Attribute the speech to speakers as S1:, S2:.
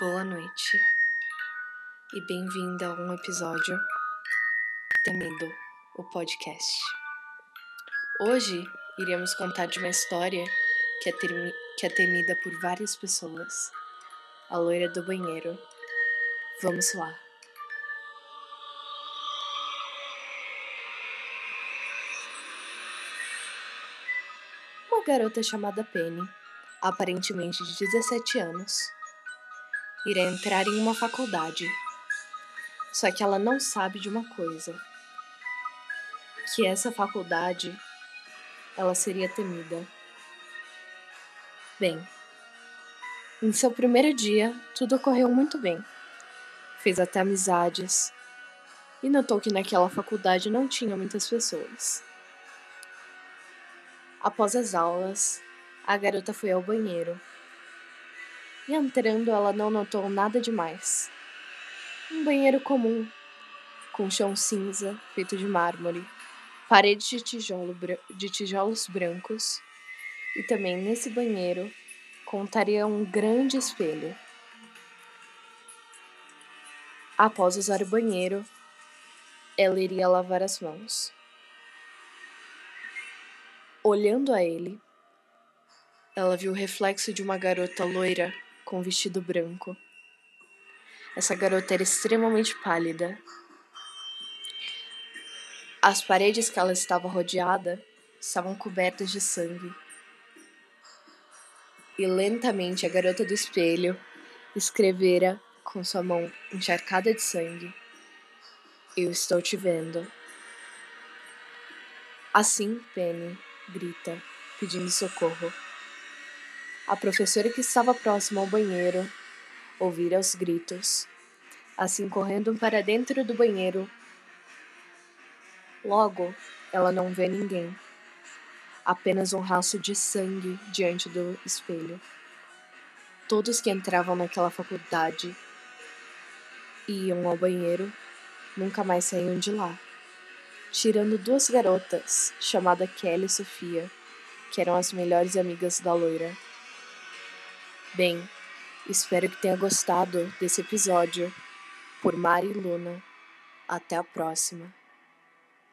S1: Boa noite e bem-vinda a um episódio Temido, o podcast. Hoje iremos contar de uma história que é, que é temida por várias pessoas: a loira do banheiro. Vamos lá. Uma garota chamada Penny, aparentemente de 17 anos, irá entrar em uma faculdade. Só que ela não sabe de uma coisa: que essa faculdade ela seria temida. Bem, em seu primeiro dia, tudo ocorreu muito bem. Fez até amizades e notou que naquela faculdade não tinha muitas pessoas. Após as aulas, a garota foi ao banheiro e entrando ela não notou nada demais. Um banheiro comum, com chão cinza feito de mármore, paredes de, tijolo, de tijolos brancos, e também nesse banheiro contaria um grande espelho. Após usar o banheiro, ela iria lavar as mãos. Olhando a ele, ela viu o reflexo de uma garota loira com vestido branco. Essa garota era extremamente pálida. As paredes que ela estava rodeada estavam cobertas de sangue. E lentamente a garota do espelho escrevera com sua mão encharcada de sangue: Eu estou te vendo. Assim, Penny grita, pedindo socorro. A professora que estava próxima ao banheiro ouvira os gritos, assim correndo para dentro do banheiro. Logo, ela não vê ninguém, apenas um rastro de sangue diante do espelho. Todos que entravam naquela faculdade iam ao banheiro nunca mais saíam de lá, tirando duas garotas, chamadas Kelly e Sofia, que eram as melhores amigas da loira. Bem, espero que tenha gostado desse episódio. Por Mari e Luna. Até a próxima.